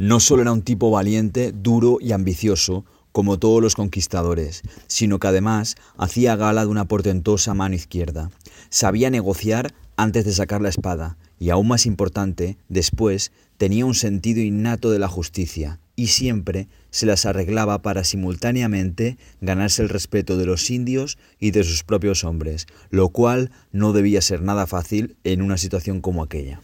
No solo era un tipo valiente, duro y ambicioso, como todos los conquistadores, sino que además hacía gala de una portentosa mano izquierda. Sabía negociar antes de sacar la espada, y aún más importante, después tenía un sentido innato de la justicia, y siempre se las arreglaba para simultáneamente ganarse el respeto de los indios y de sus propios hombres, lo cual no debía ser nada fácil en una situación como aquella.